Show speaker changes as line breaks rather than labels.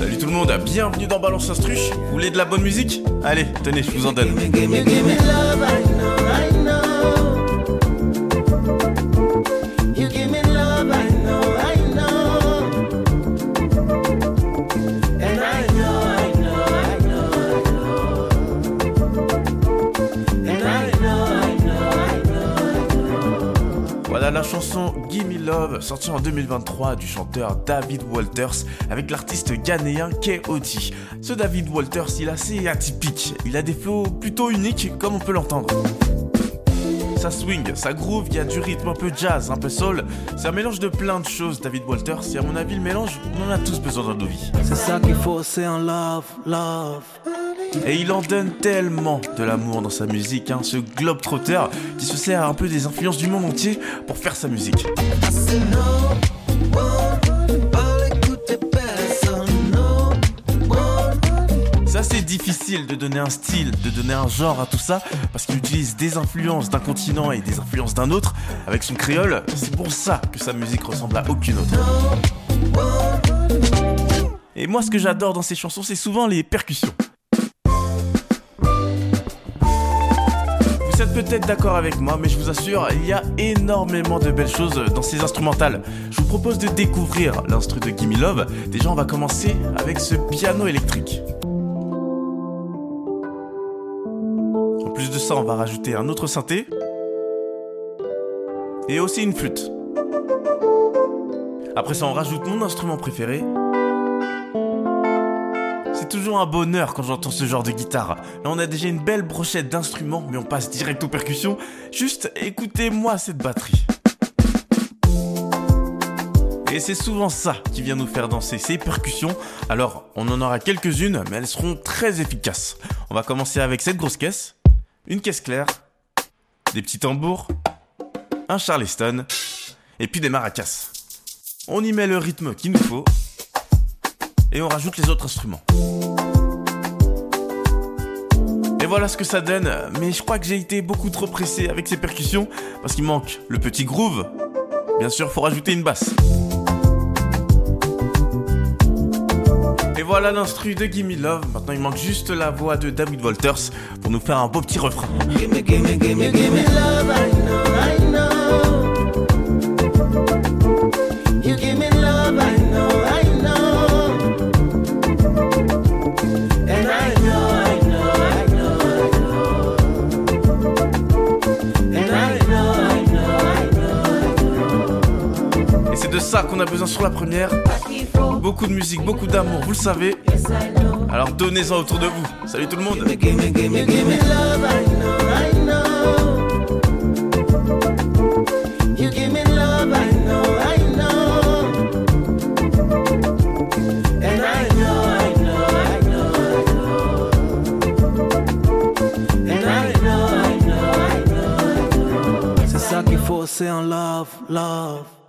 Salut tout le monde, bienvenue dans Balance Instru. Vous voulez de la bonne musique Allez, tenez, je vous en donne. La chanson Gimme Love, sortie en 2023 du chanteur David Walters avec l'artiste ghanéen K.O.D. Ce David Walters, il est assez atypique, il a des flows plutôt uniques comme on peut l'entendre. Ça swing, ça groove, il y a du rythme un peu jazz, un peu soul. C'est un mélange de plein de choses, David Walters. Et à mon avis, le mélange, on en a tous besoin dans nos vies.
C'est ça qu'il faut, c'est un love, love.
Et il en donne tellement de l'amour dans sa musique, hein, ce globe-trotteur qui se sert un peu des influences du monde entier pour faire sa musique. Difficile de donner un style, de donner un genre à tout ça, parce qu'il utilise des influences d'un continent et des influences d'un autre. Avec son créole, c'est pour ça que sa musique ressemble à aucune autre. Et moi, ce que j'adore dans ses chansons, c'est souvent les percussions. Vous êtes peut-être d'accord avec moi, mais je vous assure, il y a énormément de belles choses dans ces instrumentales. Je vous propose de découvrir l'instru de Gimme Love. Déjà, on va commencer avec ce piano électrique. Plus de ça, on va rajouter un autre synthé. Et aussi une flûte. Après ça, on rajoute mon instrument préféré. C'est toujours un bonheur quand j'entends ce genre de guitare. Là, on a déjà une belle brochette d'instruments, mais on passe direct aux percussions. Juste écoutez-moi cette batterie. Et c'est souvent ça qui vient nous faire danser, ces percussions. Alors, on en aura quelques-unes, mais elles seront très efficaces. On va commencer avec cette grosse caisse, une caisse claire, des petits tambours, un charleston, et puis des maracas. On y met le rythme qu'il nous faut, et on rajoute les autres instruments. Et voilà ce que ça donne, mais je crois que j'ai été beaucoup trop pressé avec ces percussions, parce qu'il manque le petit groove. Bien sûr, faut rajouter une basse. Voilà l'instru de Gimme Love. Maintenant, il manque juste la voix de David Walters pour nous faire un beau petit refrain. C'est de ça qu'on a besoin sur la première. Beaucoup de musique, beaucoup d'amour, vous le savez. Alors donnez-en autour de vous. Salut tout le monde.
C'est ça qu'il faut, c'est un love, love.